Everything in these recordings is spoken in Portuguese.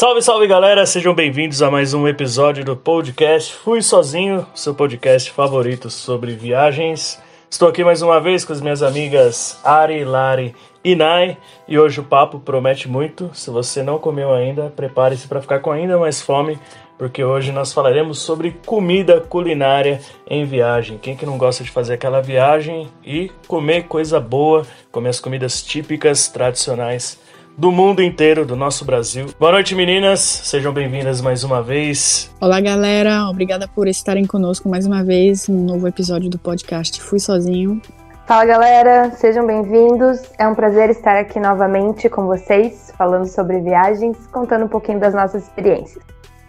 Salve, salve galera, sejam bem-vindos a mais um episódio do podcast Fui Sozinho, seu podcast favorito sobre viagens. Estou aqui mais uma vez com as minhas amigas Ari, Lari e Nai e hoje o papo promete muito. Se você não comeu ainda, prepare-se para ficar com ainda mais fome, porque hoje nós falaremos sobre comida culinária em viagem. Quem que não gosta de fazer aquela viagem e comer coisa boa, comer as comidas típicas, tradicionais do mundo inteiro, do nosso Brasil. Boa noite, meninas. Sejam bem-vindas mais uma vez. Olá, galera. Obrigada por estarem conosco mais uma vez no novo episódio do podcast Fui Sozinho. Fala, galera. Sejam bem-vindos. É um prazer estar aqui novamente com vocês, falando sobre viagens, contando um pouquinho das nossas experiências.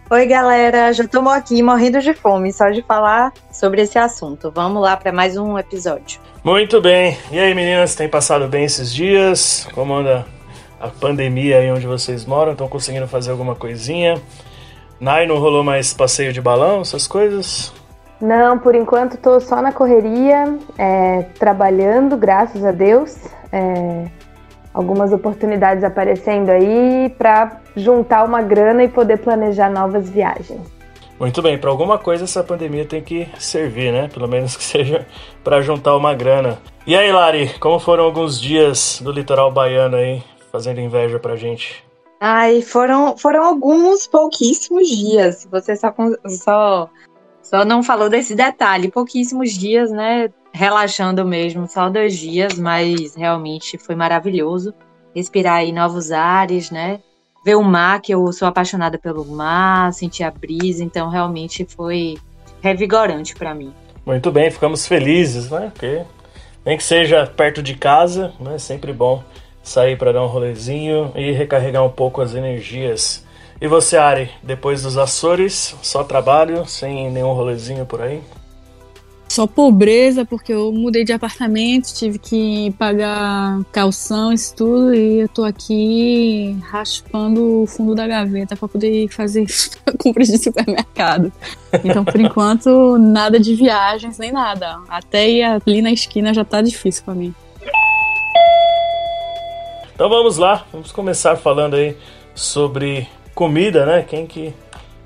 Oi, galera. Já estou aqui morrendo de fome só de falar sobre esse assunto. Vamos lá para mais um episódio. Muito bem. E aí, meninas, tem passado bem esses dias? Como anda a pandemia aí onde vocês moram? Estão conseguindo fazer alguma coisinha? Nai, não rolou mais passeio de balão, essas coisas? Não, por enquanto estou só na correria, é, trabalhando, graças a Deus. É, algumas oportunidades aparecendo aí para juntar uma grana e poder planejar novas viagens. Muito bem, para alguma coisa essa pandemia tem que servir, né? Pelo menos que seja para juntar uma grana. E aí, Lari, como foram alguns dias do litoral baiano aí? Fazendo inveja pra gente? Ai, foram, foram alguns pouquíssimos dias. Você só, só, só não falou desse detalhe. Pouquíssimos dias, né? Relaxando mesmo, só dois dias, mas realmente foi maravilhoso. Respirar aí novos ares, né? Ver o mar, que eu sou apaixonada pelo mar, sentir a brisa, então realmente foi revigorante para mim. Muito bem, ficamos felizes, né? Porque nem que seja perto de casa, né? Sempre bom sair para dar um rolezinho e recarregar um pouco as energias. E você, Ari, depois dos Açores, só trabalho, sem nenhum rolezinho por aí? Só pobreza, porque eu mudei de apartamento, tive que pagar calção, isso tudo, e eu tô aqui raspando o fundo da gaveta para poder fazer compras de supermercado. Então, por enquanto, nada de viagens nem nada. Até ir ali na esquina já tá difícil para mim. Então vamos lá, vamos começar falando aí sobre comida, né? Quem que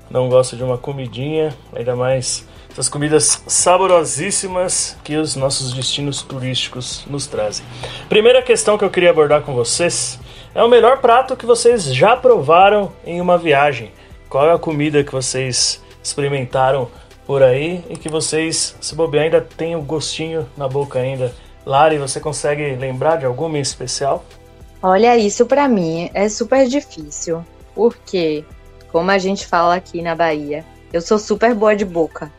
não gosta de uma comidinha, ainda mais essas comidas saborosíssimas que os nossos destinos turísticos nos trazem. Primeira questão que eu queria abordar com vocês é o melhor prato que vocês já provaram em uma viagem. Qual é a comida que vocês experimentaram por aí e que vocês, se bobear, ainda tem o gostinho na boca ainda? Lari, você consegue lembrar de alguma em especial? Olha, isso para mim é super difícil, porque, como a gente fala aqui na Bahia, eu sou super boa de boca.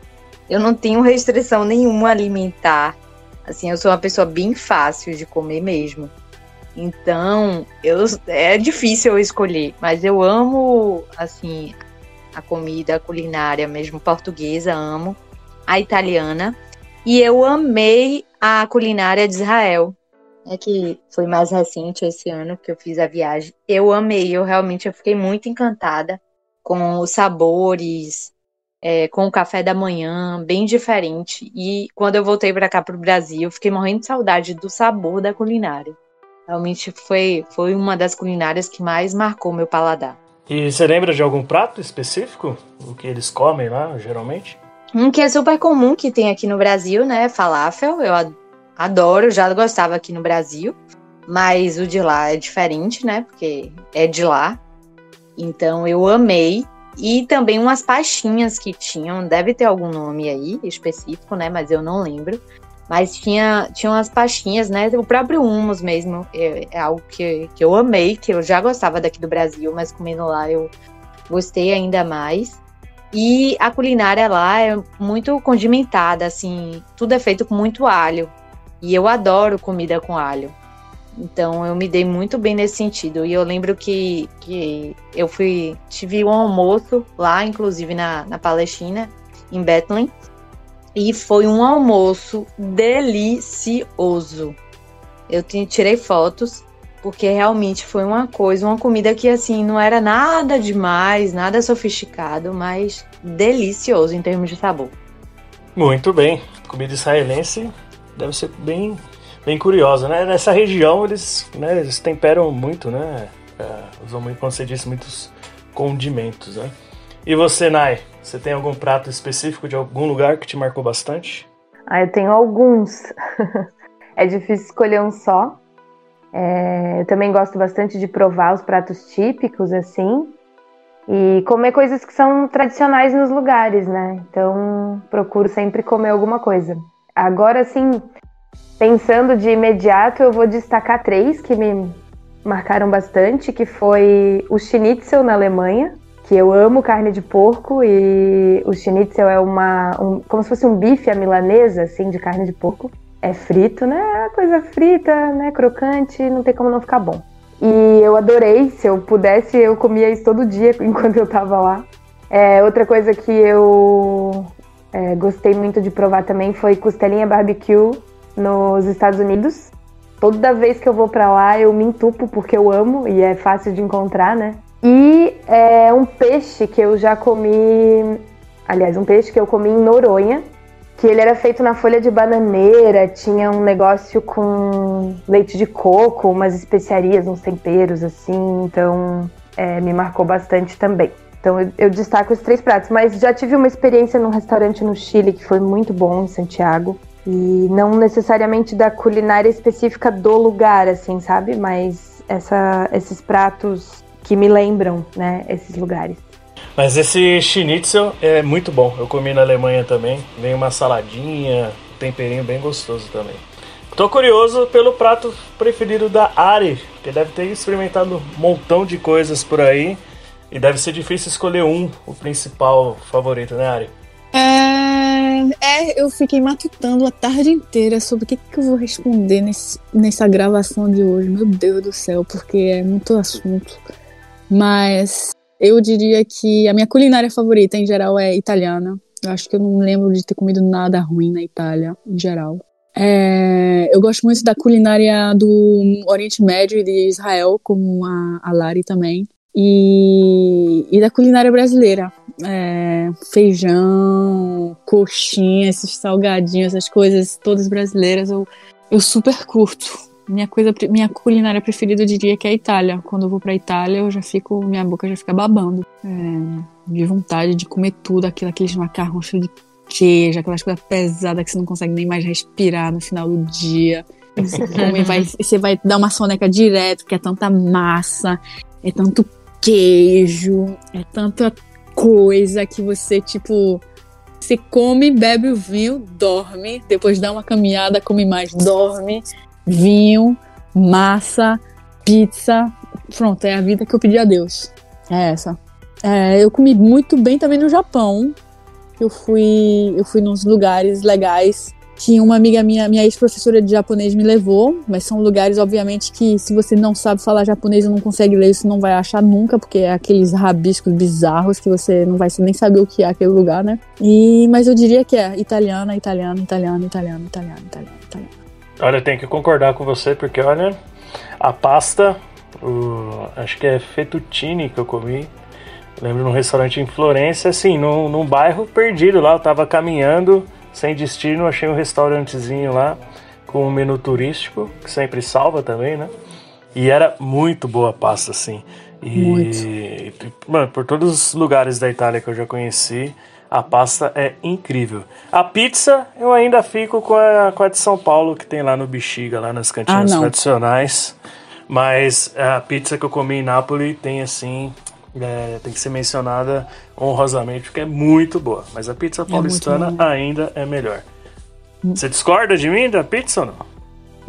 Eu não tenho restrição nenhuma alimentar. Assim, eu sou uma pessoa bem fácil de comer mesmo. Então, eu, é difícil eu escolher, mas eu amo, assim, a comida culinária mesmo portuguesa, amo. A italiana. E eu amei a culinária de Israel é que foi mais recente esse ano que eu fiz a viagem. Eu amei, eu realmente eu fiquei muito encantada com os sabores, é, com o café da manhã, bem diferente. E quando eu voltei para cá para o Brasil, eu fiquei morrendo de saudade do sabor da culinária. Realmente foi, foi uma das culinárias que mais marcou meu paladar. E você lembra de algum prato específico? O que eles comem lá, geralmente? Um que é super comum que tem aqui no Brasil, né? Falafel. Eu Adoro, já gostava aqui no Brasil, mas o de lá é diferente, né? Porque é de lá. Então eu amei. E também umas pastinhas que tinham, deve ter algum nome aí específico, né? Mas eu não lembro. Mas tinha, tinha umas pastinhas, né? O próprio humus mesmo é, é algo que, que eu amei, que eu já gostava daqui do Brasil, mas comendo lá eu gostei ainda mais. E a culinária lá é muito condimentada, assim, tudo é feito com muito alho. E eu adoro comida com alho. Então eu me dei muito bem nesse sentido. E eu lembro que, que eu fui. Tive um almoço lá, inclusive na, na Palestina, em Bethlehem. E foi um almoço delicioso. Eu tirei fotos, porque realmente foi uma coisa, uma comida que assim não era nada demais, nada sofisticado, mas delicioso em termos de sabor. Muito bem. Comida israelense deve ser bem, bem curiosa, né? Nessa região eles, né, eles temperam muito, né? É, usam muito, como você disse, muitos condimentos, né? E você, Nai, você tem algum prato específico de algum lugar que te marcou bastante? Ah, eu tenho alguns. é difícil escolher um só. É, eu também gosto bastante de provar os pratos típicos, assim, e comer coisas que são tradicionais nos lugares, né? Então, procuro sempre comer alguma coisa. Agora, assim, pensando de imediato, eu vou destacar três que me marcaram bastante, que foi o Schnitzel na Alemanha, que eu amo carne de porco e o Schnitzel é uma um, como se fosse um bife à milanesa, assim, de carne de porco. É frito, né? Coisa frita, né? Crocante, não tem como não ficar bom. E eu adorei, se eu pudesse, eu comia isso todo dia enquanto eu tava lá. É, outra coisa que eu é, gostei muito de provar também foi costelinha barbecue nos Estados Unidos. Toda vez que eu vou para lá eu me entupo porque eu amo e é fácil de encontrar, né? E é um peixe que eu já comi, aliás, um peixe que eu comi em Noronha, que ele era feito na folha de bananeira, tinha um negócio com leite de coco, umas especiarias, uns temperos assim, então é, me marcou bastante também. Então eu, eu, destaco os três pratos, mas já tive uma experiência num restaurante no Chile que foi muito bom em Santiago. E não necessariamente da culinária específica do lugar, assim, sabe? Mas essa, esses pratos que me lembram, né, esses lugares. Mas esse schnitzel é muito bom. Eu comi na Alemanha também. Vem uma saladinha, temperinho bem gostoso também. Tô curioso pelo prato preferido da Ari, que deve ter experimentado um montão de coisas por aí. E deve ser difícil escolher um, o principal favorito, né, Ari? É, é eu fiquei matutando a tarde inteira sobre o que, que eu vou responder nesse, nessa gravação de hoje. Meu Deus do céu, porque é muito assunto. Mas eu diria que a minha culinária favorita em geral é italiana. Eu acho que eu não lembro de ter comido nada ruim na Itália, em geral. É, eu gosto muito da culinária do Oriente Médio e de Israel, como a, a Lari também. E, e da culinária brasileira. É, feijão, coxinha, esses salgadinhos, essas coisas todas brasileiras, eu, eu super curto. Minha coisa, minha culinária preferida eu diria que é a Itália. Quando eu vou pra Itália, eu já fico, minha boca já fica babando. É, de vontade de comer tudo, aquilo, aqueles macarrões cheios de queijo, aquelas coisas pesadas que você não consegue nem mais respirar no final do dia. Você come, vai, você vai dar uma soneca direto, que é tanta massa, é tanto queijo, é tanta coisa que você, tipo, você come, bebe o vinho, dorme, depois dá uma caminhada, come mais, dorme vinho, massa, pizza. Pronto, é a vida que eu pedi a Deus. É essa. É, eu comi muito bem também no Japão. Eu fui, eu fui nos lugares legais que uma amiga minha, minha ex-professora de japonês me levou, mas são lugares, obviamente, que se você não sabe falar japonês e não consegue ler isso, não vai achar nunca, porque é aqueles rabiscos bizarros que você não vai nem saber o que é aquele lugar, né? E, mas eu diria que é italiana, italiana, italiana, italiana, italiana, italiana, italiana. Olha, eu tenho que concordar com você, porque olha, a pasta, o, acho que é fettuccine que eu comi. Lembro num restaurante em Florença, assim, num, num bairro perdido lá. Eu tava caminhando, sem destino, achei um restaurantezinho lá com um menu turístico, que sempre salva também, né? E era muito boa a pasta, assim. E, muito. Mano, por todos os lugares da Itália que eu já conheci, a pasta é incrível. A pizza, eu ainda fico com a, com a de São Paulo, que tem lá no Bexiga, lá nas cantinas ah, tradicionais. Mas a pizza que eu comi em Nápoles tem assim. É, tem que ser mencionada honrosamente, porque é muito boa. Mas a pizza é paulistana é ainda é melhor. Você discorda de mim da pizza ou não?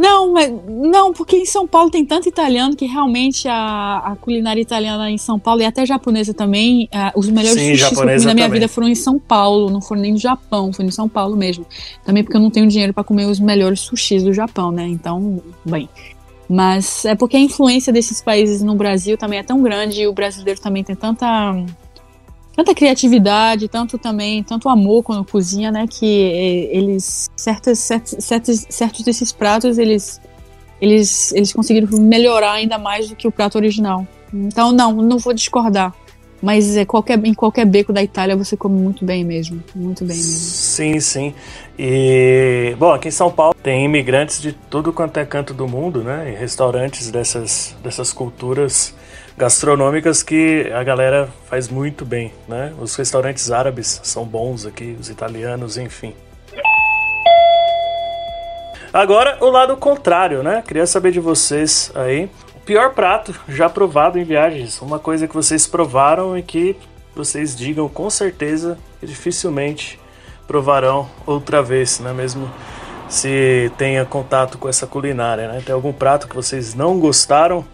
Não, mas, não, porque em São Paulo tem tanto italiano que realmente a, a culinária italiana em São Paulo e até japonesa também, uh, os melhores Sim, sushis que eu comi na minha também. vida foram em São Paulo, não foram nem no Japão, foi em São Paulo mesmo. Também porque eu não tenho dinheiro para comer os melhores sushis do Japão, né? Então, bem. Mas é porque a influência desses países no Brasil também é tão grande e o brasileiro também tem tanta tanta criatividade, tanto também, tanto amor quando cozinha, né, que eles certos, certos, certos, certos desses pratos eles eles eles conseguiram melhorar ainda mais do que o prato original. Então não, não vou discordar. Mas é qualquer, em qualquer beco da Itália você come muito bem mesmo. Muito bem mesmo. Sim, sim. E, bom, aqui em São Paulo tem imigrantes de tudo quanto é canto do mundo, né? E restaurantes dessas, dessas culturas gastronômicas que a galera faz muito bem, né? Os restaurantes árabes são bons aqui, os italianos, enfim. Agora, o lado contrário, né? Queria saber de vocês aí. O pior prato já provado em viagens. Uma coisa que vocês provaram e que vocês digam com certeza que dificilmente provarão outra vez, não é mesmo? Se tenha contato com essa culinária, né? Tem algum prato que vocês não gostaram?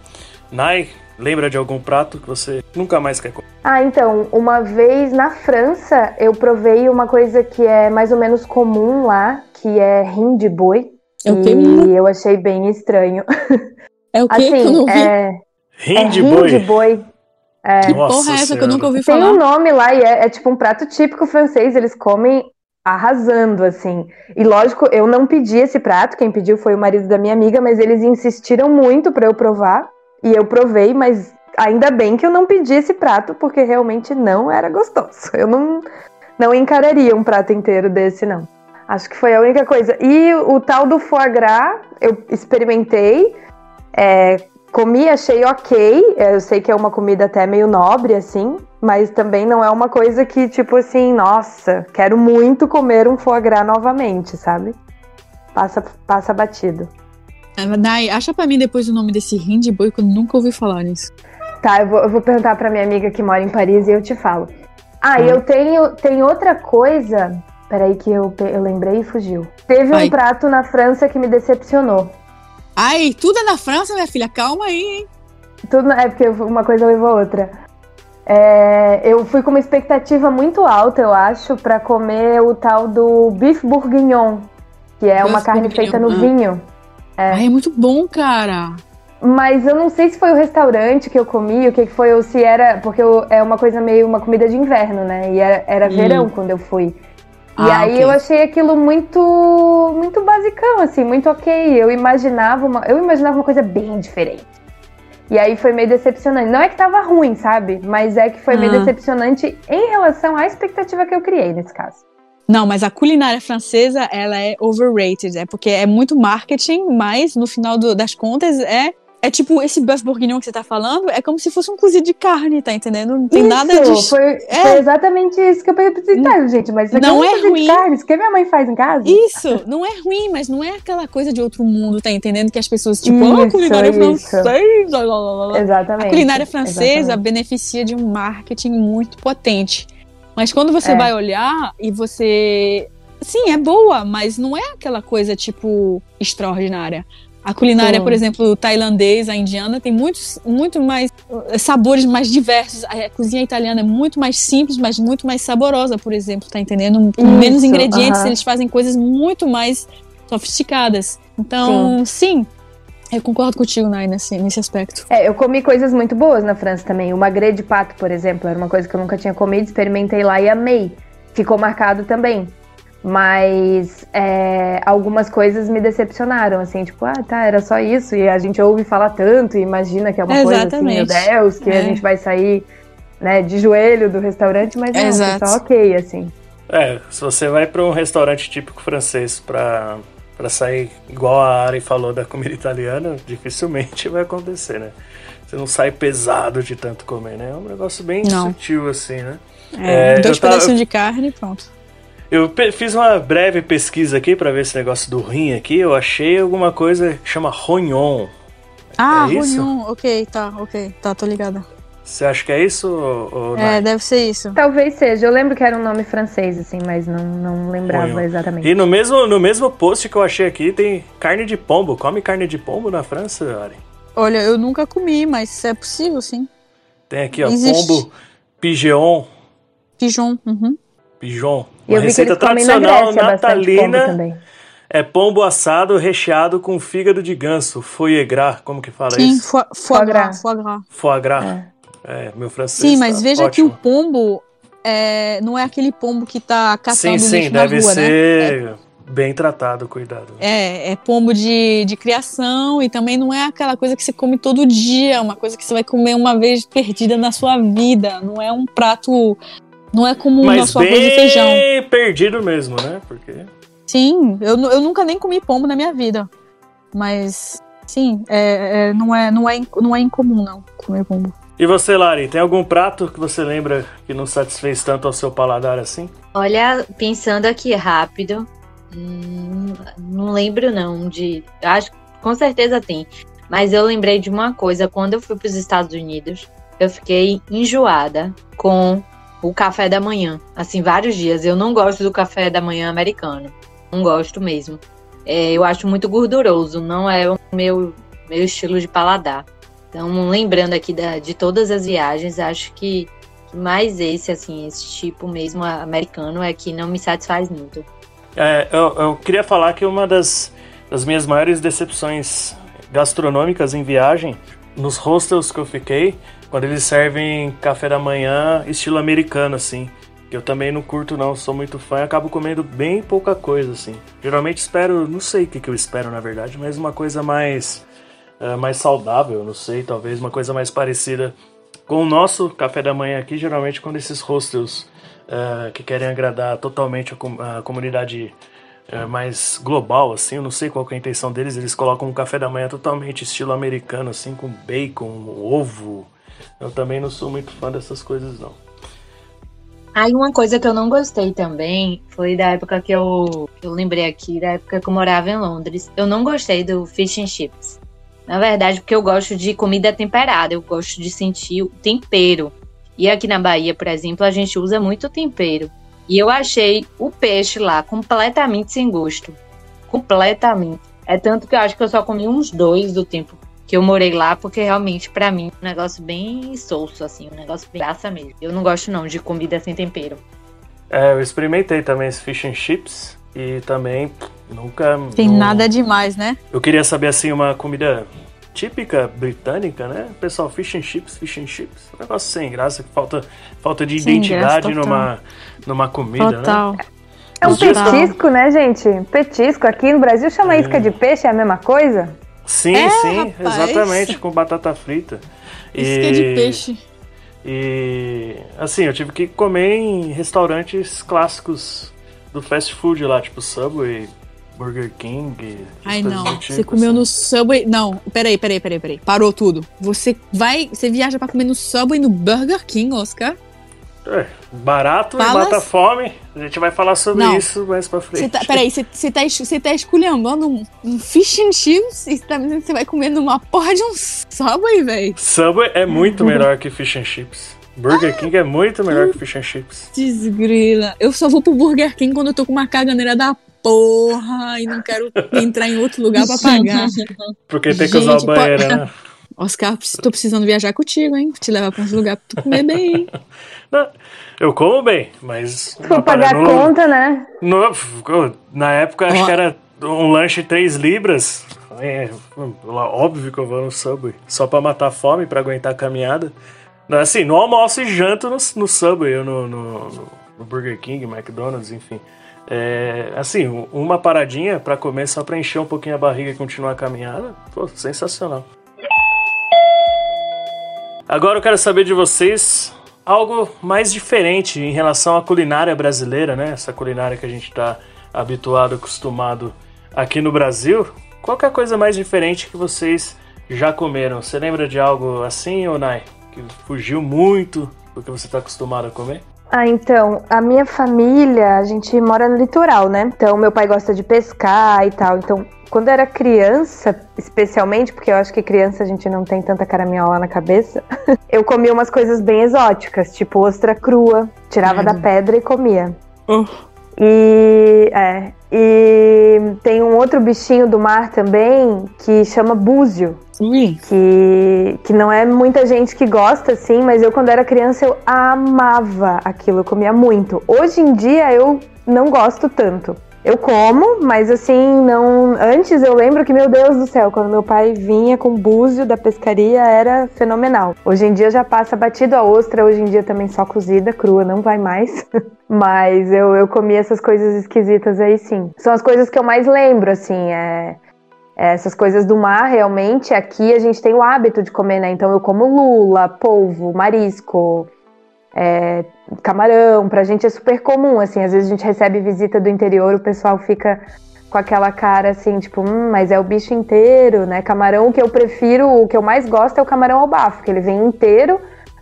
Nai, lembra de algum prato que você nunca mais quer comer? Ah, então, uma vez na França eu provei uma coisa que é mais ou menos comum lá, que é rim de boi. É o quê, e eu achei bem estranho. É o quê que eu Assim, não vi? é, Rim é rim boi? de boi. que Nossa porra é essa que eu Senhora. nunca ouvi Tem falar? um nome lá e é, é tipo um prato típico francês, eles comem arrasando, assim. E lógico, eu não pedi esse prato, quem pediu foi o marido da minha amiga, mas eles insistiram muito pra eu provar. E eu provei, mas ainda bem que eu não pedi esse prato, porque realmente não era gostoso. Eu não, não encararia um prato inteiro desse, não. Acho que foi a única coisa. E o tal do foie gras, eu experimentei, é, comi, achei ok. Eu sei que é uma comida até meio nobre, assim, mas também não é uma coisa que, tipo assim, nossa, quero muito comer um foie gras novamente, sabe? Passa, passa batido. É, Nai, acha pra mim depois o nome desse rim de boi que eu nunca ouvi falar nisso. Tá, eu vou, eu vou perguntar pra minha amiga que mora em Paris e eu te falo. Ah, e eu tenho tem outra coisa. Peraí, que eu, eu lembrei e fugiu. Teve um prato na França que me decepcionou. Ai, tudo é na França, minha filha. Calma aí, hein? Tudo, é porque uma coisa levou a outra. É, eu fui com uma expectativa muito alta, eu acho, pra comer o tal do beef bourguignon, que é uma carne feita no ah. vinho. Ai, é muito bom, cara. Mas eu não sei se foi o restaurante que eu comi, o que que foi, ou se era. Porque eu- é uma coisa meio uma comida de inverno, né? E era, era Hum. verão quando eu fui. E Ah, aí ok. eu achei aquilo muito muito basicão, assim, muito ok. Eu imaginava uma, eu imaginava uma coisa bem diferente. E aí foi meio decepcionante. Não é que tava ruim, sabe? Mas é que foi meio Ah. decepcionante em relação à expectativa que eu criei nesse caso. Não, mas a culinária francesa, ela é overrated. É porque é muito marketing, mas no final do- das contas é. É tipo, esse buff bourguignon que você tá falando, é como se fosse um cozido de carne, tá entendendo? Não tem isso, nada de. Foi, É. foi exatamente isso que eu pensei, tá, gente, mas isso aqui Não é é um cozido ruim. de carne, isso que a minha mãe faz em casa. Isso, não é ruim, mas não é aquela coisa de outro mundo, tá entendendo? Que as pessoas, tipo, ah, Isso, culinária isso. francesa, lá, lá. Exatamente. A culinária francesa exatamente. beneficia de um marketing muito potente. Mas quando você É. vai olhar e você. Sim, é boa, mas não é aquela coisa, tipo, extraordinária. A culinária, Sim. por exemplo, tailandesa, a indiana, tem muitos, muito mais eh, sabores mais diversos. A cozinha italiana é muito mais simples, mas muito mais saborosa, por exemplo, tá entendendo? Com menos ingredientes, aham. eles fazem coisas muito mais sofisticadas. Então, sim, eu concordo contigo, Nai, nesse, nesse aspecto. É, eu comi coisas muito boas na França também. O magret de pato, por exemplo, era uma coisa que eu nunca tinha comido, experimentei lá e amei. Ficou marcado também. Mas é, algumas coisas me decepcionaram, assim, tipo, ah, tá, era só isso. E a gente ouve falar tanto e imagina que é uma coisa assim, meu. Deus, que É. a gente vai sair né, de joelho do restaurante, mas não, Exato. foi só ok, assim. É, se você vai para um restaurante típico francês pra, pra sair igual a Ari falou da comida italiana, dificilmente vai acontecer, né? Você não sai pesado de tanto comer, né? É um negócio bem Não. sutil assim, né? É, É, dois eu tava- pedacinhos de carne e pronto. Eu fiz uma breve pesquisa aqui pra ver esse negócio do rim aqui. Eu achei alguma coisa que chama rognon. Ah, É rognon, ok, tá, ok, tá, tô ligada. Você acha que é isso ou, É, não? deve ser isso. Talvez seja. Eu lembro que era um nome francês, assim, mas não, não lembrava exatamente. E no mesmo, no mesmo post que eu achei aqui tem carne de pombo. Come carne de pombo na França, Ari? Olha, eu nunca comi, mas é possível, sim. Tem aqui, ó, Existe. pombo pigeon. Pigeon, uhum. Pigeon. Eu Uma receita na tradicional pombo natalina é pombo assado recheado com fígado de ganso, foie gras, como que fala Sim, isso? foie, foie Foie gras, foie gras. Foie gras. É. É, meu francês Sim, mas tá veja que o ótimo. pombo é, não é aquele pombo que tá Sim, catando sim, lixo na deve rua, né? ser bem tratado, cuidado. É, é pombo de, de criação e também não é aquela coisa que você come todo dia, é uma coisa que você vai comer uma vez perdida na sua vida. Não é um prato. Não é como Mas nosso bem arroz e feijão. perdido mesmo, né? Porque Sim, eu, eu nunca nem comi pombo na minha vida. Mas, sim, é, é, não, é, não, é, não é incomum, não, comer pombo. E você, Lari, tem algum prato que você lembra que não satisfez tanto ao seu paladar assim? Olha, pensando aqui rápido, hum, não lembro não de. Acho com certeza tem. Mas eu lembrei de uma coisa, quando eu fui para os Estados Unidos, eu fiquei enjoada com o café da manhã. Assim, vários dias. Eu não gosto do café da manhã americano. Não gosto mesmo. É, eu acho muito gorduroso, não é o meu, meu estilo de paladar. Então, lembrando aqui da- de todas as viagens, acho que mais esse, assim, esse tipo mesmo americano é que não me satisfaz muito. É, eu, eu queria falar que uma das, das minhas maiores decepções gastronômicas em viagem, nos hostels que eu fiquei, quando eles servem café da manhã estilo americano, assim. Que eu também não curto, não, sou muito fã e acabo comendo bem pouca coisa, assim. Geralmente espero, não sei o que, que eu espero na verdade, mas uma coisa mais, eh, mais saudável, não sei, talvez uma coisa mais parecida com o nosso café da manhã aqui. Geralmente, quando esses hostels eh, que querem agradar totalmente a, com- a comunidade eh, mais global, assim, eu não sei qual é a intenção deles, eles colocam um café da manhã totalmente estilo americano, assim, com bacon, ovo. Eu também não sou muito fã dessas coisas, não. Aí uma coisa que eu não gostei também foi da época que eu, eu lembrei aqui, da época que eu morava em Londres. Eu não gostei do fish and chips. Na verdade, porque eu gosto de comida temperada, eu gosto de sentir o tempero. E aqui na Bahia, por exemplo, a gente usa muito tempero. E eu achei o peixe lá completamente sem gosto. Completamente. É tanto que eu acho que eu só comi uns dois do tempo que eu morei lá, porque realmente, pra mim, é um negócio bem solso, assim, um negócio bem graça mesmo. Eu não gosto não de comida sem tempero. É, eu experimentei também esse fish and chips e também nunca. Tem não- nada demais, né? Eu queria saber assim uma comida típica britânica, né? Pessoal, fish and chips, fish and chips. Um negócio sem graça, que falta, falta de Sem identidade graça, numa, numa comida, né? Total. É um Os petisco, né, gente? Petisco. Aqui no Brasil chama É. isca de peixe, é a mesma coisa? Sim, É, sim, rapaz. exatamente, com batata frita. Que é de peixe. E assim, eu tive que comer em restaurantes clássicos do fast food lá, tipo Subway, Burger King. Ai, não. do Você tipo, comeu assim. no Subway. Não, peraí, peraí, peraí, peraí. Parou tudo. Você vai. Você viaja pra comer no Subway no Burger King, Oscar? É, barato Fala- e mata fome. A gente vai falar sobre Não. isso mais pra frente. Tá, peraí, você, tá, você tá esculhambando um, um fish and chips e você tá dizendo que você vai comer numa porra de um Subway, velho? Subway é muito melhor que fish and chips. Burger King é muito melhor que fish and chips. Desgrila. Eu só vou pro Burger King quando eu tô com uma caganeira da porra e não quero entrar em outro lugar pra pagar. Porque tem que usar o banheiro, pode- né? Oscar, tô precisando viajar contigo, hein? Te levar pra uns lugares pra tu comer bem, hein? Não, eu como bem, mas. Se for pagar para, a conta, né? não- na época acho que era um lanche 3 libras. É, óbvio que eu vou no Subway. Só pra matar a fome, pra aguentar a caminhada. Assim, no almoço e janto no, no Subway, ou no, no, no Burger King, McDonald's, enfim. É, assim, uma paradinha pra comer só pra encher um pouquinho a barriga e continuar a caminhada. Pô, sensacional. Agora eu quero saber de vocês algo mais diferente em relação à culinária brasileira, né? Essa culinária que a gente está habituado, acostumado aqui no Brasil. Qual é a coisa mais diferente que vocês já comeram? Você lembra de algo assim, ou? Que fugiu muito do que você está acostumado a comer? Ah, então, a minha família, a gente mora no litoral, né? Então, meu pai gosta de pescar e tal. Então, quando eu era criança, especialmente, porque eu acho que criança a gente não tem tanta caraminhola na cabeça, eu comia umas coisas bem exóticas, tipo ostra crua, tirava da Credo. pedra e comia. Oh. E, é, e tem um outro bichinho do mar também que chama búzio Ui. que, que não é muita gente que gosta, assim, mas eu, quando era criança, eu amava aquilo, eu comia muito. Hoje em dia, eu não gosto tanto. Eu como, mas assim, não. Antes eu lembro que, meu Deus do céu, quando meu pai vinha com búzio da pescaria, era fenomenal. Hoje em dia já passa batido a ostra, hoje em dia também só cozida, crua, não vai mais. mas eu, eu comi essas coisas esquisitas aí sim. São as coisas que eu mais lembro, assim, é. é essas coisas do mar, realmente, aqui a gente tem o hábito de comer, né? Então eu como lula, polvo, marisco, é, camarão, pra gente é super comum, assim, às vezes a gente recebe visita do interior, o pessoal fica com aquela cara assim, tipo, hum, mas é o bicho inteiro, né? Camarão, o que eu prefiro, o que eu mais gosto é o camarão ao bafo, que ele vem inteiro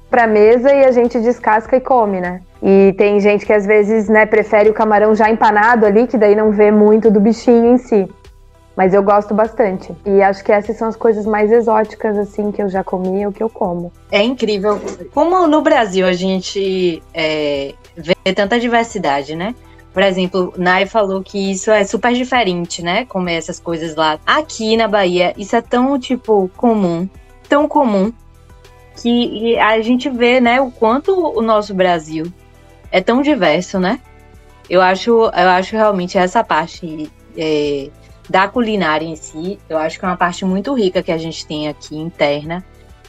pra mesa e a gente descasca e come, né? E tem gente que às vezes, né, prefere o camarão já empanado ali, que daí não vê muito do bichinho em si. Mas eu gosto bastante. E acho que essas são as coisas mais exóticas, assim, que eu já comi ou que eu como. É incrível. Como no Brasil a gente é, vê tanta diversidade, né? Por exemplo, Nai falou que isso é super diferente, né? Comer essas coisas lá. Aqui na Bahia, isso é tão, tipo, comum. Tão comum. Que a gente vê, né, o quanto o nosso Brasil é tão diverso, né? Eu acho, eu acho realmente essa parte é, da culinária em si, eu acho que é uma parte muito rica que a gente tem aqui interna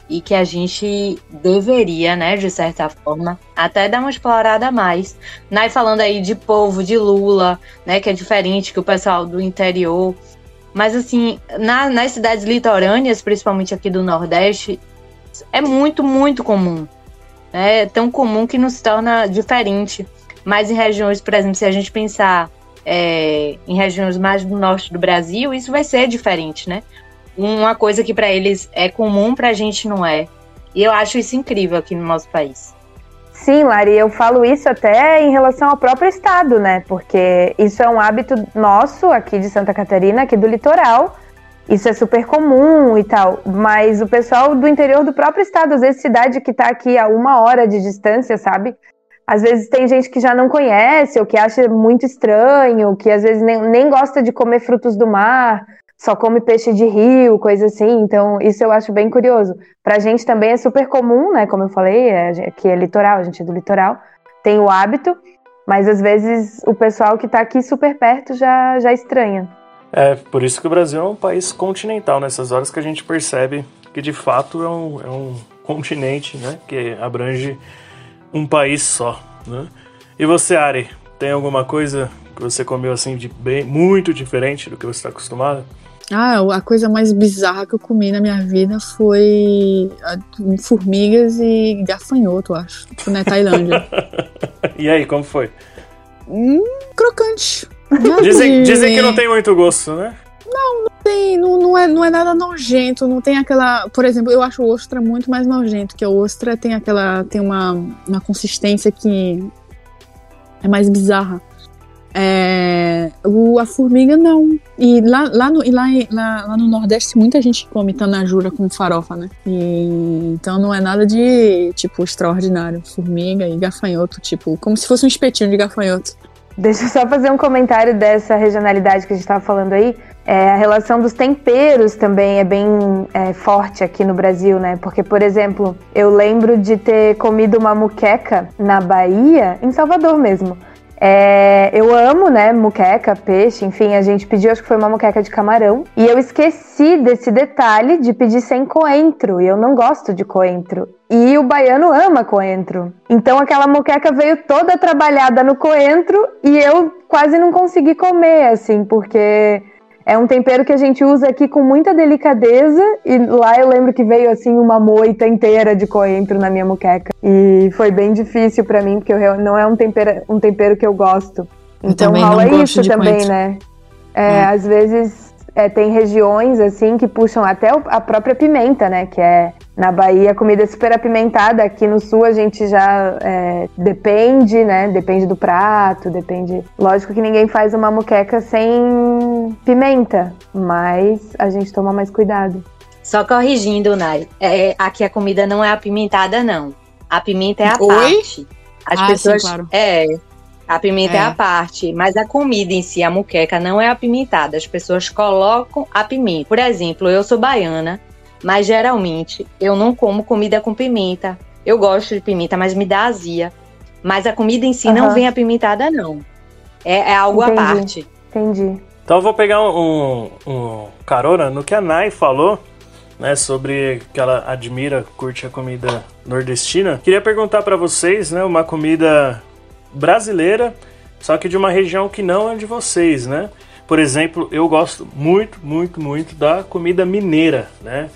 e que a gente deveria, né, de certa forma, até dar uma explorada a mais. Nai falando aí de povo, de lula, né, que é diferente que o pessoal do interior. Mas assim, na, nas cidades litorâneas, principalmente aqui do Nordeste, é muito, muito comum. Né? É tão comum que não se torna diferente. Mas em regiões, por exemplo, se a gente pensar é, em regiões mais do norte do Brasil, isso vai ser diferente, né? Uma coisa que para eles é comum, para a gente não é. E eu acho isso incrível aqui no nosso país. Sim, Lari, eu falo isso até em relação ao próprio estado, né? Porque isso é um hábito nosso aqui de Santa Catarina, aqui do litoral. Isso é super comum e tal. Mas o pessoal do interior do próprio estado, às vezes cidade que está aqui a uma hora de distância, sabe? Às vezes tem gente que já não conhece ou que acha muito estranho, que às vezes nem, nem gosta de comer frutos do mar, só come peixe de rio, coisa assim. Então, isso eu acho bem curioso. Pra gente também é super comum, né? Como eu falei, é, aqui é litoral, a gente é do litoral, tem o hábito, mas às vezes o pessoal que tá aqui super perto já, já estranha. É, por isso que o Brasil é um país continental, nessas horas que a gente percebe que de fato é um, é um continente, né? Que abrange um país só, né? E você, Ari, tem alguma coisa que você comeu assim de bem muito diferente do que você está acostumado? Ah, a coisa mais bizarra que eu comi na minha vida foi formigas e gafanhoto, acho. Tipo, na Tailândia. e aí, como foi? Hum, crocante. Dizem, dizem que não tem muito gosto, né? Não, não tem, não, não, é, não é nada nojento, não tem aquela. Por exemplo, eu acho ostra muito mais nojento, que a ostra tem aquela. tem uma, uma consistência que é mais bizarra. É, o, a formiga não. E lá, lá, no, e lá, lá, lá, no Nordeste muita gente come tanajura com farofa, né? E, então não é nada de tipo extraordinário. Formiga e gafanhoto, tipo, como se fosse um espetinho de gafanhoto. Deixa eu só fazer um comentário dessa regionalidade que a gente estava falando aí. É, a relação dos temperos também é bem é, forte aqui no Brasil, né? Porque, por exemplo, eu lembro de ter comido uma muqueca na Bahia, em Salvador mesmo. É, eu amo, né, muqueca, peixe, enfim, a gente pediu, acho que foi uma muqueca de camarão. E eu esqueci desse detalhe de pedir sem coentro, e eu não gosto de coentro. E o baiano ama coentro. Então aquela muqueca veio toda trabalhada no coentro e eu quase não consegui comer, assim, porque é um tempero que a gente usa aqui com muita delicadeza e lá eu lembro que veio assim uma moita inteira de coentro na minha muqueca e foi bem difícil para mim porque eu, não é um tempero, um tempero que eu gosto. Então rola isso também, coentro. né? É, hum. Às vezes é, tem regiões assim que puxam até a própria pimenta, né? Que é na Bahia a comida é super apimentada. Aqui no sul a gente já é, depende, né? Depende do prato, depende. Lógico que ninguém faz uma moqueca sem pimenta, mas a gente toma mais cuidado. Só corrigindo, Nai, é, aqui a comida não é apimentada, não. A pimenta é a Oi? parte. As ah, pessoas. Sim, claro. É, a pimenta é. é. a parte, mas a comida em si, a muqueca, não é apimentada. As pessoas colocam a pimenta. Por exemplo, eu sou baiana, mas geralmente eu não como comida com pimenta. Eu gosto de pimenta, mas me dá azia. Mas a comida em si uhum. não vem apimentada, não. É, é algo Entendi. à parte. Entendi. Então eu vou pegar um, um, um carona no que a Nai falou, né, sobre que ela admira, curte a comida nordestina. Queria perguntar para vocês, né, uma comida brasileira, só que de uma região que não é de vocês, né? Por exemplo, eu gosto muito, muito, muito da comida mineira, né?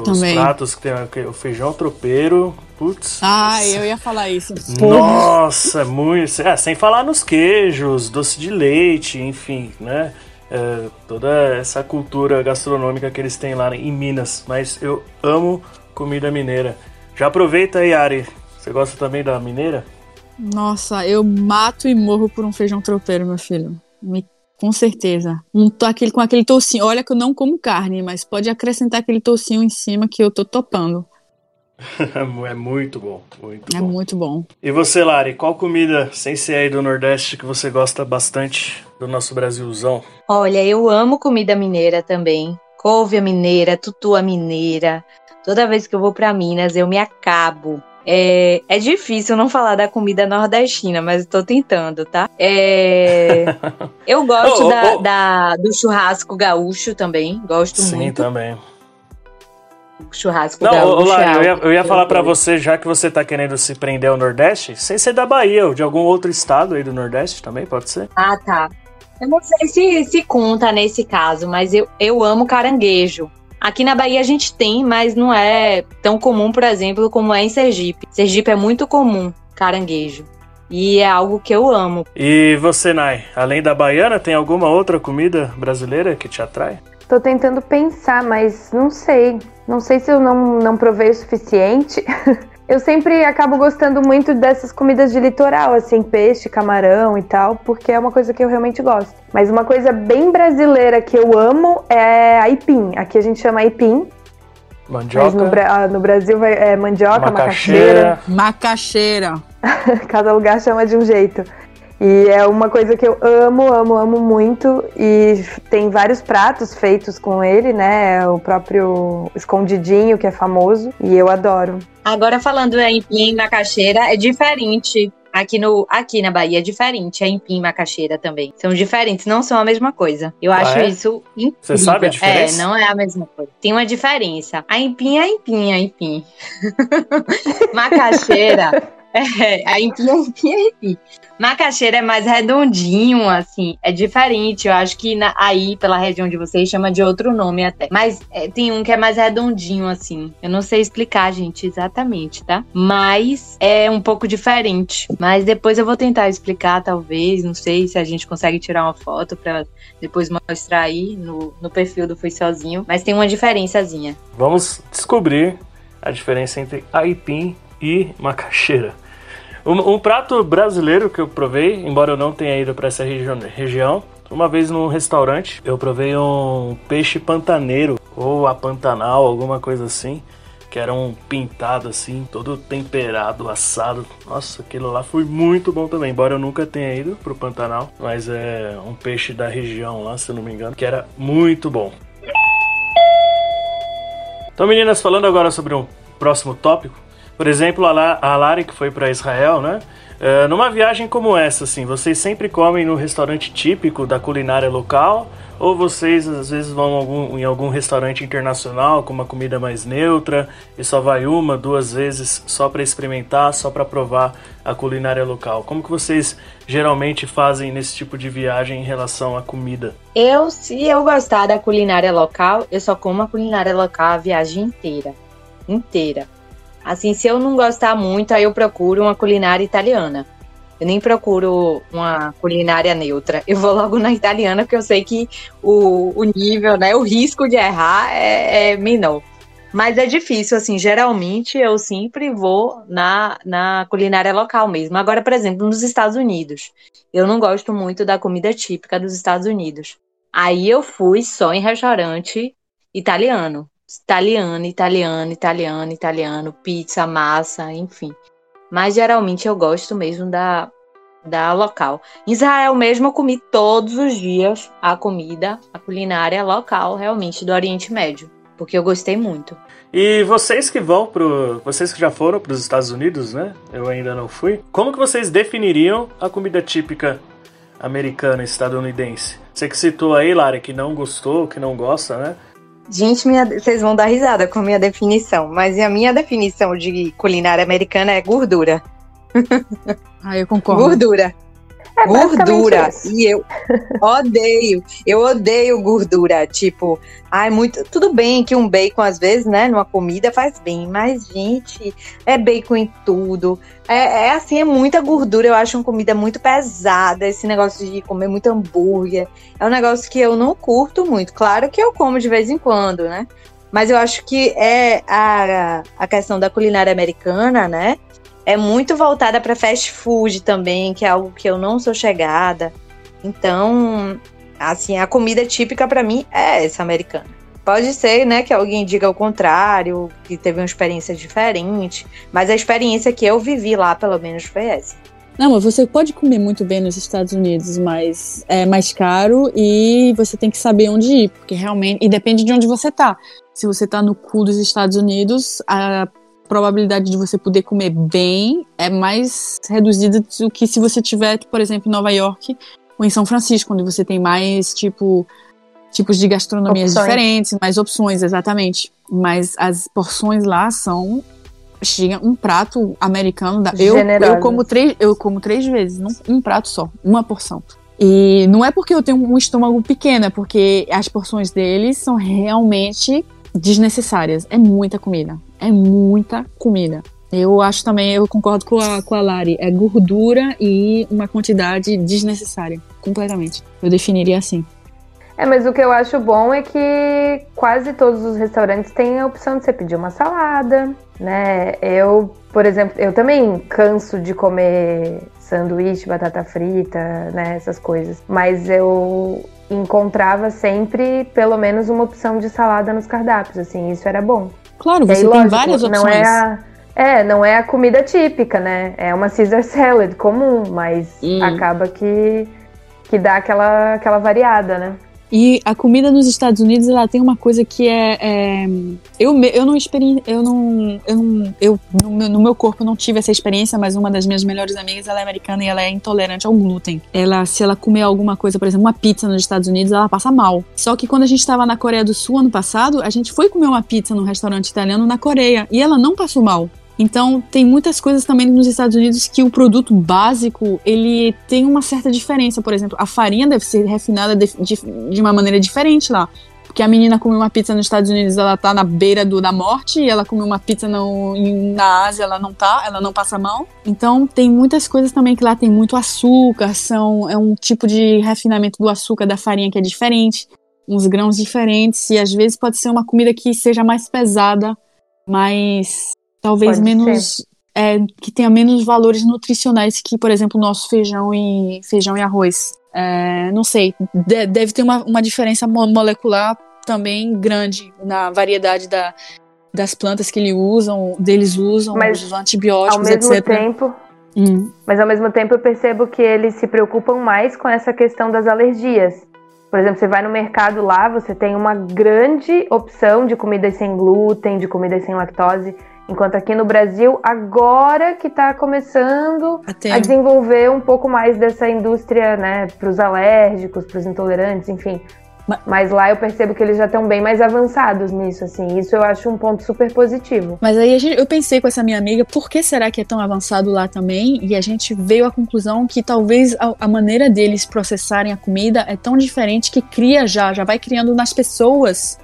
Os também. pratos que tem o feijão tropeiro, putz. Ah, eu ia falar isso. Nossa, muito. É, sem falar nos queijos, doce de leite, enfim, né? É, toda essa cultura gastronômica que eles têm lá em Minas. Mas eu amo comida mineira. Já aproveita aí, Ari. Você gosta também da mineira? Nossa, eu mato e morro por um feijão tropeiro, meu filho. Me- com certeza. Um, aquele, com aquele toucinho. Olha que eu não como carne, mas pode acrescentar aquele toucinho em cima que eu tô topando. é muito bom, muito É bom. muito bom. E você, Lari, qual comida, sem ser aí do Nordeste, que você gosta bastante do nosso Brasilzão? Olha, eu amo comida mineira também. Couve a mineira, tutu a mineira. Toda vez que eu vou pra Minas, eu me acabo. É, é difícil não falar da comida nordestina, mas tô tentando, tá? É, eu gosto Oh, oh, da- oh. da- do churrasco gaúcho também. Gosto Sim, muito também. do churrasco Não, gaúcho. é eu ia, eu ia falar adoro. você, já que você tá querendo se prender ao Nordeste, sem ser da Bahia ou de algum outro estado aí do Nordeste também, pode ser? Ah, tá. Eu não sei se, se conta nesse caso, mas eu, eu amo caranguejo. Aqui na Bahia a gente tem, mas não é tão comum, por exemplo, como é em Sergipe. Sergipe é muito comum caranguejo. E é algo que eu amo. E você, Nai, além da baiana, tem alguma outra comida brasileira que te atrai? Tô tentando pensar, mas não sei. Não sei se eu não, não provei o suficiente. eu sempre acabo gostando muito dessas comidas de litoral, assim, peixe, camarão e tal, porque é uma coisa que eu realmente gosto. Mas uma coisa bem brasileira que eu amo é aipim. Aqui a gente chama aipim, mas no, Mandioca, Bra- ah, no Brasil vai- é mandioca, macaxeira. macaxeira. Macaxeira. Cada lugar chama de um jeito. E é uma coisa que eu amo, amo, amo muito. E tem vários pratos feitos com ele, né? O próprio escondidinho, que é famoso. E eu adoro. Agora falando em empim e macaxeira, é diferente. Aqui, no, aqui na Bahia é diferente, é empim e macaxeira também. São diferentes, não são a mesma coisa. Eu Ah, acho é? isso incrível. Você sabe a diferença? É, não é a mesma coisa. Tem uma diferença. A empim é empim, é empim. macaxeira. É, a empim é empim, é empim. Macaxeira é mais redondinho, assim, é diferente. Eu acho que na- aí, pela região de vocês, chama de outro nome até. Mas é, tem um que é mais redondinho, assim. Eu não sei explicar, gente, exatamente, tá? Mas é um pouco diferente. Mas depois eu vou tentar explicar, talvez. Não sei se a gente consegue tirar uma foto pra depois mostrar aí no, no perfil do Fui Sozinho. Mas tem uma diferençazinha. Vamos descobrir a diferença entre aipim e macaxeira. Um, um prato brasileiro que eu provei, embora eu não tenha ido para essa região, região, uma vez num restaurante eu provei um peixe pantaneiro ou a pantanal, alguma coisa assim, que era um pintado assim, todo temperado, assado. Nossa, aquilo lá foi muito bom também, embora eu nunca tenha ido pro Pantanal, mas é um peixe da região lá, se eu não me engano, que era muito bom. Então, meninas, falando agora sobre um próximo tópico, por exemplo, a, La a Lari que foi para Israel, né? É, numa viagem como essa, assim, vocês sempre comem no restaurante típico da culinária local? Ou vocês às vezes vão algum- em algum restaurante internacional com uma comida mais neutra e só vai uma, duas vezes só para experimentar, só para provar a culinária local? Como que vocês geralmente fazem nesse tipo de viagem em relação à comida? Eu, se eu gostar da culinária local, eu só como a culinária local a viagem inteira. Inteira. Assim, se eu não gostar muito, aí eu procuro uma culinária italiana. Eu nem procuro uma culinária neutra. Eu vou logo na italiana, porque eu sei que o, o nível, né, o risco de errar é, é menor. Mas é difícil, assim, geralmente eu sempre vou na, na culinária local mesmo. Agora, por exemplo, nos Estados Unidos, eu não gosto muito da comida típica dos Estados Unidos. Aí eu fui só em restaurante italiano. Italiano, italiano, italiano, italiano, pizza, massa, enfim. Mas geralmente eu gosto mesmo da, da local. Em Israel mesmo eu comi todos os dias a comida, a culinária local, realmente, do Oriente Médio. Porque eu gostei muito. E vocês que vão pro. Vocês que já foram para os Estados Unidos, né? Eu ainda não fui. Como que vocês definiriam a comida típica americana, estadunidense? Você que citou aí, Lara, que não gostou, que não gosta, né? Gente, minha, vocês vão dar risada com a minha definição, mas a minha definição de culinária americana é gordura. Ah, eu concordo. Gordura. É gordura. E eu odeio. Eu odeio gordura. Tipo, ai, muito. Tudo bem que um bacon, às vezes, né, numa comida faz bem. Mas, gente, é bacon em tudo. É, é assim, é muita gordura. Eu acho uma comida muito pesada. Esse negócio de comer muito hambúrguer. É um negócio que eu não curto muito. Claro que eu como de vez em quando, né? Mas eu acho que é a, a questão da culinária americana, né? É muito voltada para fast food também, que é algo que eu não sou chegada. Então, assim, a comida típica para mim é essa americana. Pode ser, né, que alguém diga o contrário, que teve uma experiência diferente, mas a experiência que eu vivi lá, pelo menos, foi essa. Não, mas você pode comer muito bem nos Estados Unidos, mas é mais caro e você tem que saber onde ir, porque realmente. E depende de onde você tá. Se você tá no cu dos Estados Unidos, a probabilidade de você poder comer bem é mais reduzida do que se você tiver, por exemplo, em Nova York ou em São Francisco, onde você tem mais tipo tipos de gastronomias Opções. diferentes, mais opções, exatamente. Mas as porções lá são chega um prato americano da, eu, eu como três eu como três vezes num, um prato só uma porção e não é porque eu tenho um estômago pequeno é porque as porções deles são realmente desnecessárias é muita comida é muita comida eu acho também eu concordo com a com a Lari é gordura e uma quantidade desnecessária completamente eu definiria assim É, mas o que eu acho bom é que quase todos os restaurantes têm a opção de você pedir uma salada, né? Eu, por exemplo, eu também canso de comer sanduíche, batata frita, né? Essas coisas. Mas eu encontrava sempre pelo menos uma opção de salada nos cardápios, assim, isso era bom. Claro E aí, você tem lógico, várias opções Não é, a, é, não é a comida típica, né? É uma Caesar salad comum, mas Hum. acaba que, que dá aquela, aquela variada, né? E a comida nos Estados Unidos, ela tem uma coisa que é. é- eu, eu não experi, eu não. Eu não eu, no, meu, no meu corpo não tive essa experiência, mas uma das minhas melhores amigas, ela é americana e ela é intolerante ao glúten. Ela, se ela comer alguma coisa, por exemplo, uma pizza nos Estados Unidos, ela passa mal. Só que quando a gente estava na Coreia do Sul ano passado, a gente foi comer uma pizza num restaurante italiano na Coreia e ela não passou mal. Então, tem muitas coisas também nos Estados Unidos que o produto básico, ele tem uma certa diferença. Por exemplo, a farinha deve ser refinada de, de, de uma maneira diferente lá. Porque a menina come uma pizza nos Estados Unidos, ela tá na beira do, da morte, e ela come uma pizza no, na Ásia, ela não tá, ela não passa mal. Então, tem muitas coisas também que lá tem muito açúcar, são, é um tipo de refinamento do açúcar da farinha que é diferente, uns grãos diferentes, e às vezes pode ser uma comida que seja mais pesada, mais talvez Pode menos é, que tenha menos valores nutricionais que, por exemplo, o nosso feijão e feijão e arroz. É, não sei, de- deve ter uma, uma diferença mo- molecular também grande na variedade da, das plantas que eles usam, deles usam, Mas, os Ao antibióticos, mesmo etc. tempo, Hum. Mas ao mesmo tempo eu percebo que eles se preocupam mais com essa questão das alergias. Por exemplo, você vai no mercado lá, você tem uma grande opção de comidas sem glúten, de comidas sem lactose, enquanto aqui no Brasil, agora que está começando Até a desenvolver um pouco mais dessa indústria, né, para os alérgicos, para os intolerantes, enfim. Ma- Mas lá eu percebo que eles já estão bem mais avançados nisso, assim. Isso eu acho um ponto super positivo. Mas aí a gente- eu pensei com essa minha amiga, por que será que é tão avançado lá também? E a gente veio à conclusão que talvez a, a maneira deles processarem a comida é tão diferente que cria já, já vai criando nas pessoas,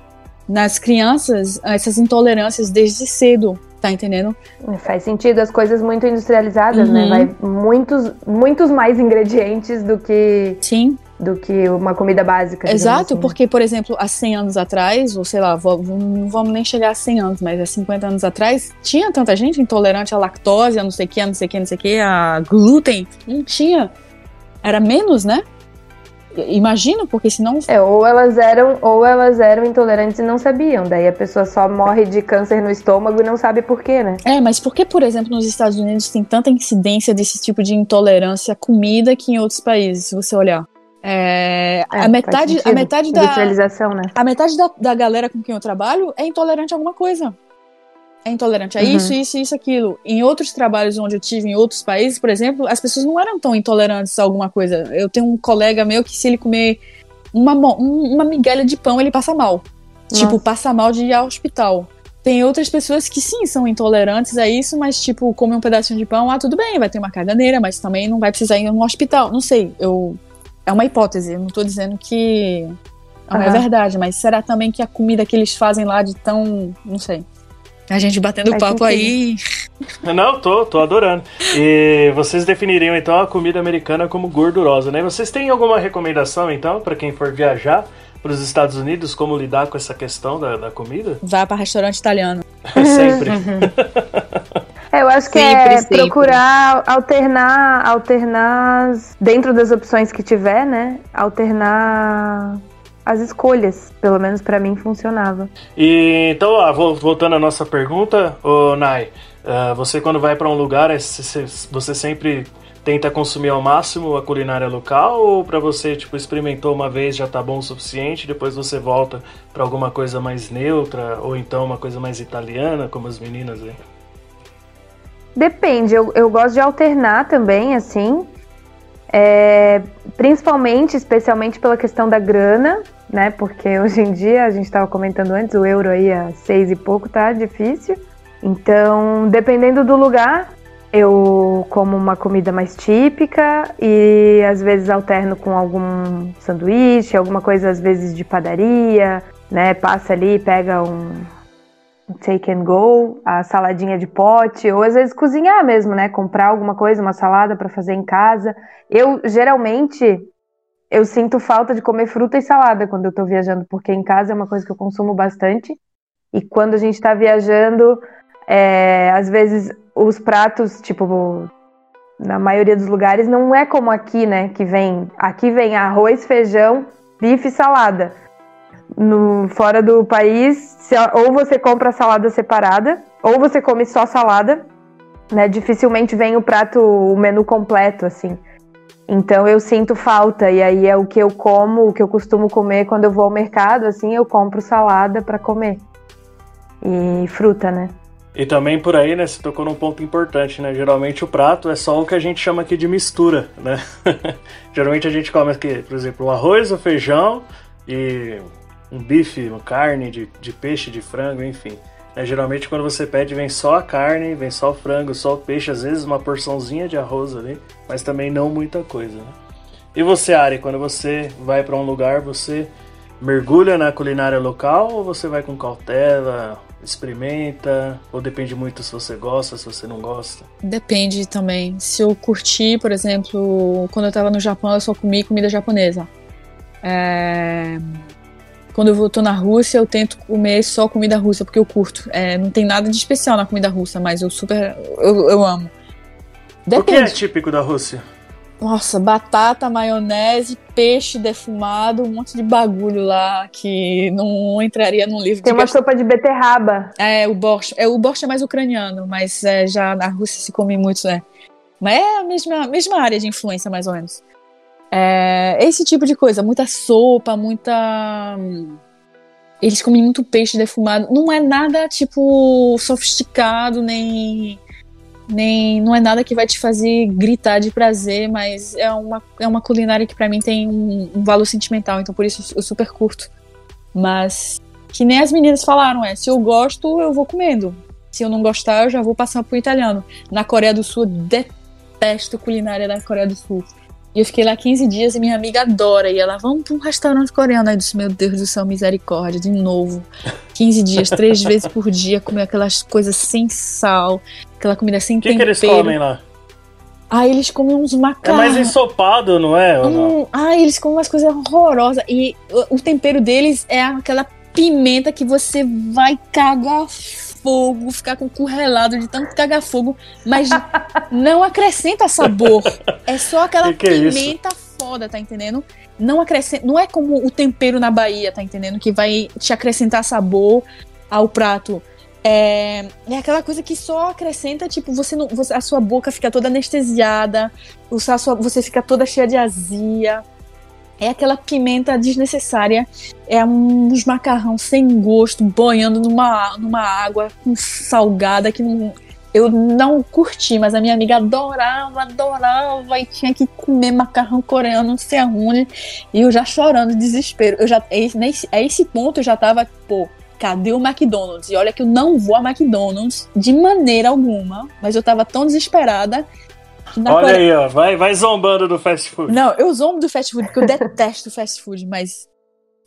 nas crianças, essas intolerâncias desde cedo, tá entendendo? Faz sentido, as coisas muito industrializadas, né? Uhum. Vai muitos, muitos mais ingredientes do que, Sim, do que uma comida básica. exato, assim, né? porque, por exemplo, há 100 anos atrás, ou sei lá, não vamos nem chegar a 100 anos, mas há 50 anos atrás, tinha tanta gente intolerante à lactose, a não sei o que, a não sei o que, a não sei o que, a glúten. Não tinha. Era menos, né? Imagino, porque senão. É, ou elas eram, ou elas eram intolerantes e não sabiam. Daí a pessoa só morre de câncer no estômago e não sabe por quê, né? É, mas por que, por exemplo, nos Estados Unidos tem tanta incidência desse tipo de intolerância à comida que em outros países, se você olhar? É, É, a metade, a metade da, né? a metade da, da galera com quem eu trabalho é intolerante a alguma coisa. É intolerante a Uhum. isso, isso, isso, aquilo. Em outros trabalhos onde eu tive, em outros países, por exemplo, as pessoas não eram tão intolerantes a alguma coisa. Eu tenho um colega meu que se ele comer uma, um- uma migalha de pão, ele passa mal. Tipo, Nossa. passa mal de ir ao hospital. Tem outras pessoas que sim, são intolerantes a isso, mas tipo, come um pedacinho de pão, ah, tudo bem, vai ter uma caganeira, mas também não vai precisar ir no hospital. Não sei, eu... É uma hipótese, eu não tô dizendo que não é Aham. verdade, mas será também que a comida que eles fazem lá de tão... não sei. A gente batendo Faz papo aí... Não, tô, tô adorando. E vocês definiriam então a comida americana como gordurosa, né? Vocês têm alguma recomendação então para quem for viajar para os Estados Unidos como lidar com essa questão da, da comida? Vá para restaurante italiano. Sempre. É, eu acho que Sempre, é sempre. procurar alternar, alternar dentro das opções que tiver, né? Alternar as escolhas. Pelo menos pra mim funcionava. E então, ó, vol- voltando à nossa pergunta, ô Nai, ah, você quando vai para um lugar, é você sempre tenta consumir ao máximo a culinária local ou para você tipo experimentou uma vez já tá bom o suficiente, depois você volta para alguma coisa mais neutra ou então uma coisa mais italiana, como as meninas aí? Depende, eu, eu gosto de alternar também, assim. É, principalmente, especialmente pela questão da grana, né? Porque hoje em dia, a gente estava comentando antes, o euro aí a seis e pouco tá difícil. Então, dependendo do lugar, eu como uma comida mais típica e às vezes alterno com algum sanduíche, alguma coisa às vezes de padaria, né? Passa ali, pega um, um take and go, a saladinha de pote, ou às vezes cozinhar mesmo, né? Comprar alguma coisa, uma salada para fazer em casa. Eu geralmente eu sinto falta de comer fruta e salada quando eu tô viajando, porque em casa é uma coisa que eu consumo bastante. E quando a gente tá viajando, é, às vezes os pratos, tipo, na maioria dos lugares, não é como aqui, né? Que vem. Aqui vem arroz, feijão, bife e salada. No, fora do país, se- ou você compra salada separada, ou você come só salada, né? Dificilmente vem o prato, o menu completo, assim. Então eu sinto falta, e aí é o que eu como, o que eu costumo comer quando eu vou ao mercado, assim, eu compro salada para comer. E fruta, né? E também por aí, né, você tocou num ponto importante, né? Geralmente o prato é só o que a gente chama aqui de mistura, né? Geralmente a gente come aqui, por exemplo, o arroz, o feijão e um bife, uma carne de, de peixe, de frango, enfim. Né, Geralmente quando você pede vem só a carne, vem só o frango, só o peixe, às vezes uma porçãozinha de arroz ali, mas também não muita coisa, né? E você, Ari, quando você vai para um lugar, você mergulha na culinária local ou você vai com cautela, experimenta, ou depende muito se você gosta, se você não gosta? Depende também. Se eu curti, por exemplo, quando eu tava no Japão, eu só comi comida japonesa. É, Quando eu tô na Rússia, eu tento comer só comida russa, porque eu curto. É, Não tem nada de especial na comida russa, mas eu super. Eu, eu amo. O que é Depende. típico da Rússia? Nossa, batata, maionese, peixe defumado, um monte de bagulho lá que não entraria num livro Tem de uma sopa de beterraba. É, o borscht. É, o borscht é mais ucraniano, mas é, já na Rússia se come muito, né? Mas é a mesma, mesma área de influência, mais ou menos. É, esse tipo de coisa, muita sopa, muita. Eles comem muito peixe defumado. Não é nada, tipo, sofisticado, nem. Nem, não é nada que vai te fazer gritar de prazer, mas é uma, é uma culinária que pra mim tem um, um valor sentimental, então por isso eu super curto. Mas que nem as meninas falaram, é, se eu gosto, eu vou comendo. Se eu não gostar, eu já vou passar pro italiano. Na Coreia do Sul, detesto culinária da Coreia do Sul. E eu fiquei lá 15 dias e minha amiga adora. E ela, vamos pra um restaurante coreano. Aí eu disse, meu Deus do céu, misericórdia, de novo. 15 dias, três vezes por dia, comer aquelas coisas sem sal, aquela comida sem O que, que tempero. eles comem lá? Aí eles comem uns É macarrão. mais ensopado, não é? Não? Hum, ai, eles comem umas coisas horrorosas. E o, o tempero deles é aquela pimenta que você vai cagar fogo, ficar com o cu relado de tanto cagar fogo, mas não acrescenta sabor. É só aquela Que que é pimenta foda, tá entendendo? Não acrescenta, não é como o tempero na Bahia, tá entendendo? Que vai te acrescentar sabor ao prato. É, é aquela coisa que só acrescenta, tipo, você não, você- a sua boca fica toda anestesiada, a sua- você fica toda cheia de azia. É aquela pimenta desnecessária, é uns macarrão sem gosto, boiando numa, numa água salgada que não, eu não curti, mas a minha amiga adorava, adorava e tinha que comer macarrão coreano, não sei aonde, e eu já chorando de desespero. Eu já, é, nesse, a esse ponto eu já tava, pô, cadê o McDonald's? E olha que eu não vou a McDonald's de maneira alguma, mas eu tava tão desesperada Olha Coreia... aí, ó, vai, vai zombando do fast food. Não, eu zombo do fast food porque eu detesto fast food, mas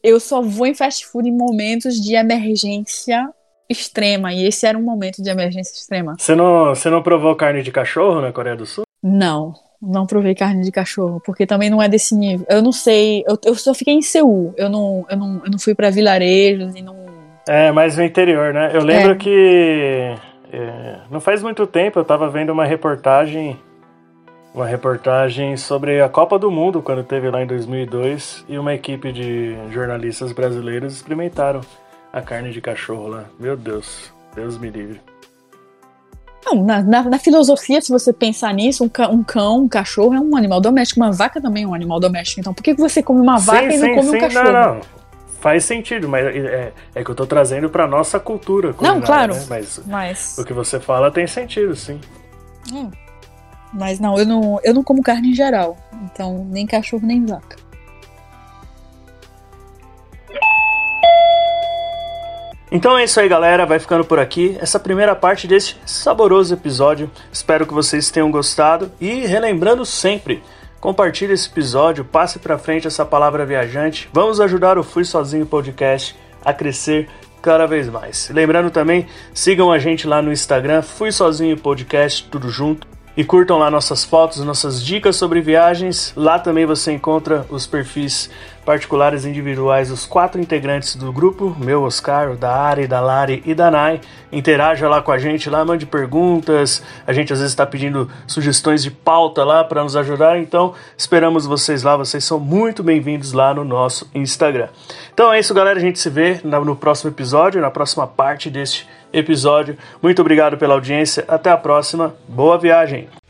eu só vou em fast food em momentos de emergência extrema, e esse era um momento de emergência extrema. Você não, você não provou carne de cachorro na Coreia do Sul? Não, não provei carne de cachorro, porque também não é desse nível. Eu não sei, eu, eu só fiquei em Seul, eu não, eu não, eu não fui para vilarejos e não... É, mais no interior, né? Eu lembro é. que é, não faz muito tempo eu tava vendo uma reportagem uma reportagem sobre a Copa do Mundo quando teve lá em 2002 e uma equipe de jornalistas brasileiros experimentaram a carne de cachorro lá. Meu Deus, Deus me livre. Não, na, na, na filosofia, se você pensar nisso, um, ca, um, cão, um cachorro é um animal doméstico, uma vaca também é um animal doméstico. Então, por que você come uma vaca sim, e não sim, come sim, um cachorro? Não, não. Faz sentido, mas é, é que eu tô trazendo pra nossa cultura. Não, claro. Né? Mas, mas, o que você fala tem sentido, sim. Hum. Mas não, eu não, eu não como carne em geral. Então, nem cachorro nem vaca. Então é isso aí, galera. Vai ficando por aqui essa primeira parte desse saboroso episódio. Espero que vocês tenham gostado e relembrando sempre, compartilhe esse episódio, passe para frente essa palavra viajante. Vamos ajudar o Fui Sozinho Podcast a crescer cada vez mais. Lembrando também, sigam a gente lá no Instagram, Fui Sozinho Podcast, tudo junto e curtam lá nossas fotos, nossas dicas sobre viagens. Lá também você encontra os perfis particulares individuais dos quatro integrantes do grupo, meu Oscar, o da Ari, da Lari e da Nai. Interaja lá com a gente, lá mande perguntas. A gente às vezes está pedindo sugestões de pauta lá para nos ajudar, então esperamos vocês lá. Vocês são muito bem-vindos lá no nosso Instagram. Então é isso, galera. A gente se vê no próximo episódio, na próxima parte deste episódio. Muito obrigado pela audiência. Até a próxima. Boa viagem!